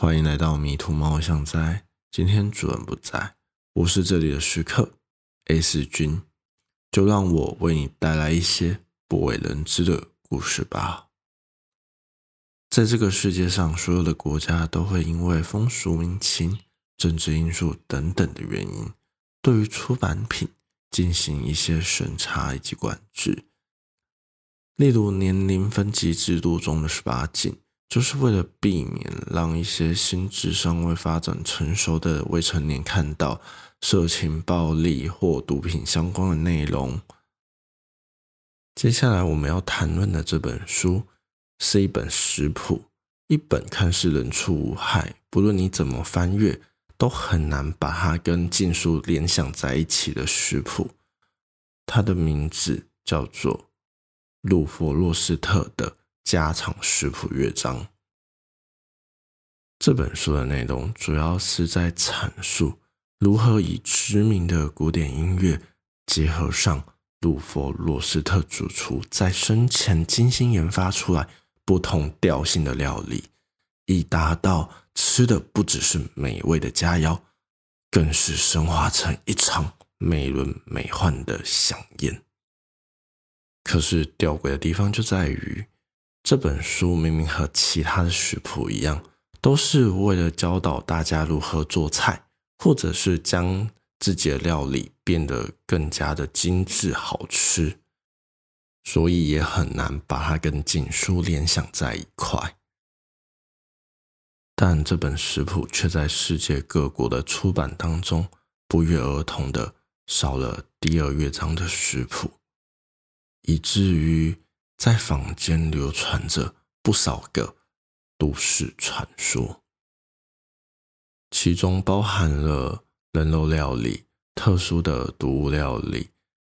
欢迎来到迷途猫像在。今天主人不在，我是这里的食客 A 四君，就让我为你带来一些不为人知的故事吧。在这个世界上，所有的国家都会因为风俗民情、政治因素等等的原因，对于出版品进行一些审查以及管制。例如年龄分级制度中的十八禁。就是为了避免让一些心智尚未发展成熟的未成年看到色情、暴力或毒品相关的内容。接下来我们要谈论的这本书是一本食谱，一本看似人畜无害，不论你怎么翻阅都很难把它跟禁书联想在一起的食谱。它的名字叫做鲁佛洛斯特的。家常食谱乐章。这本书的内容主要是在阐述如何以知名的古典音乐结合上鲁佛罗斯特主厨在生前精心研发出来不同调性的料理，以达到吃的不只是美味的佳肴，更是升华成一场美轮美奂的飨宴。可是吊诡的地方就在于。这本书明明和其他的食谱一样，都是为了教导大家如何做菜，或者是将自己的料理变得更加的精致好吃，所以也很难把它跟锦书联想在一块。但这本食谱却在世界各国的出版当中不约而同的少了第二乐章的食谱，以至于。在坊间流传着不少个都市传说，其中包含了人肉料理、特殊的毒物料理，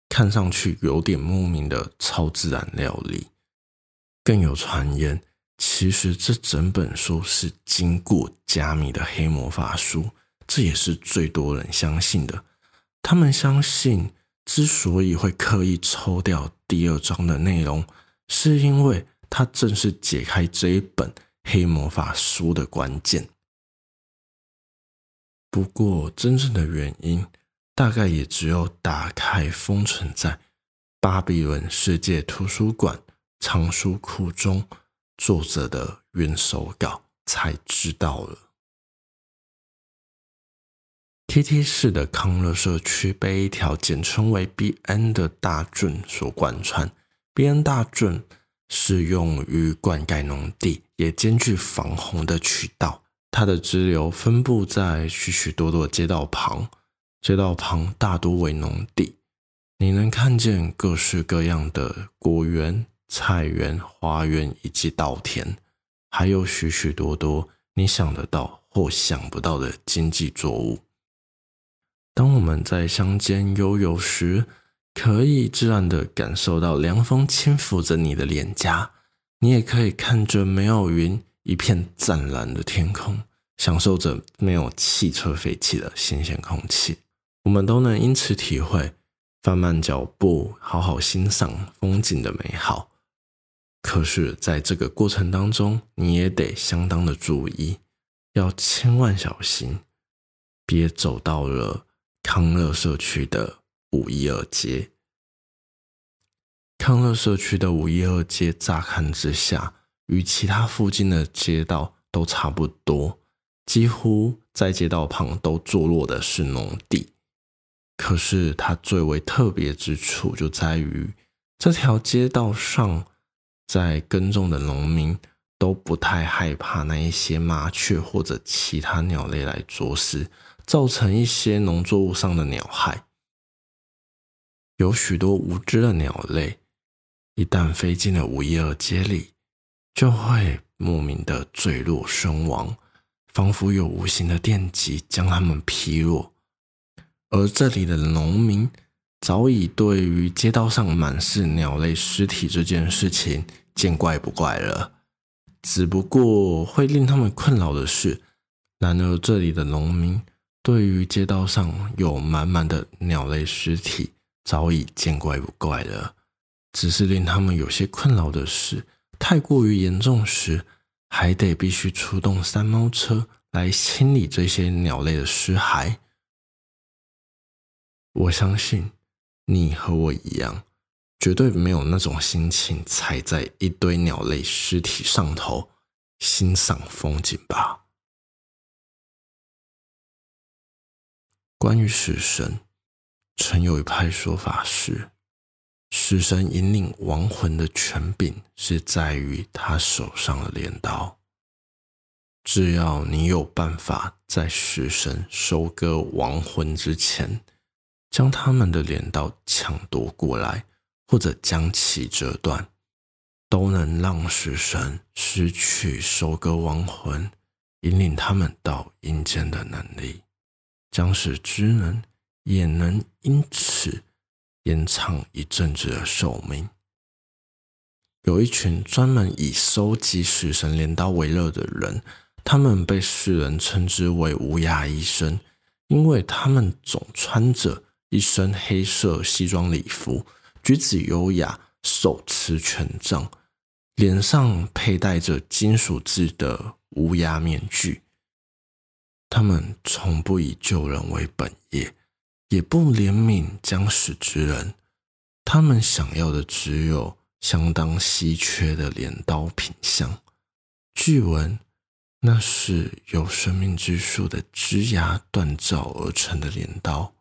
看上去有点莫名的超自然料理。更有传言，其实这整本书是经过加密的黑魔法书，这也是最多人相信的。他们相信，之所以会刻意抽掉第二章的内容。是因为它正是解开这一本黑魔法书的关键。不过，真正的原因大概也只有打开封存在巴比伦世界图书馆藏书库中作者的原手稿才知道了。T.T. 市的康乐社区被一条简称为 B.N. 的大圳所贯穿。边大圳是用于灌溉农地，也兼具防洪的渠道。它的支流分布在许许多多街道旁，街道旁大多为农地。你能看见各式各样的果园、菜园、花园以及稻田，还有许许多多你想得到或想不到的经济作物。当我们在乡间悠游时，可以自然的感受到凉风轻抚着你的脸颊，你也可以看着没有云、一片湛蓝的天空，享受着没有汽车废气的新鲜空气。我们都能因此体会放慢脚步，好好欣赏风景的美好。可是，在这个过程当中，你也得相当的注意，要千万小心，别走到了康乐社区的。五一二街，康乐社区的五一二街，乍看之下与其他附近的街道都差不多，几乎在街道旁都坐落的是农地。可是它最为特别之处就在于，这条街道上在耕种的农民都不太害怕那一些麻雀或者其他鸟类来啄食，造成一些农作物上的鸟害。有许多无知的鸟类，一旦飞进了五一二街里，就会莫名的坠落身亡，仿佛有无形的电击将它们劈落。而这里的农民早已对于街道上满是鸟类尸体这件事情见怪不怪了。只不过会令他们困扰的是，然而这里的农民对于街道上有满满的鸟类尸体。早已见怪不怪了，只是令他们有些困扰的是，太过于严重时，还得必须出动三猫车来清理这些鸟类的尸骸。我相信你和我一样，绝对没有那种心情踩在一堆鸟类尸体上头欣赏风景吧。关于死神，曾有一派说法是，死神引领亡魂的权柄是在于他手上的镰刀。只要你有办法在死神收割亡魂之前，将他们的镰刀抢夺过来，或者将其折断，都能让死神失去收割亡魂、引领他们到阴间的能力。将使之能也能因此延长一阵子的寿命。有一群专门以收集死神镰刀为乐的人，他们被世人称之为“无牙医生”，因为他们总穿着一身黑色西装礼服，举止优雅，手持权杖，脸上佩戴着金属制的无牙面具。他们从不以救人为本业，也不怜悯将死之人。他们想要的只有相当稀缺的镰刀品相。据闻，那是由生命之树的枝芽锻造而成的镰刀，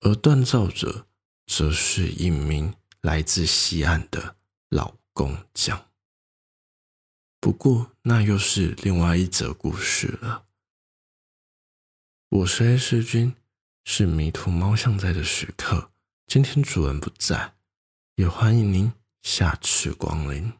而锻造者则是一名来自西岸的老工匠。不过，那又是另外一则故事了。我是 A 世君，是迷途猫像在的时刻。今天主人不在，也欢迎您下次光临。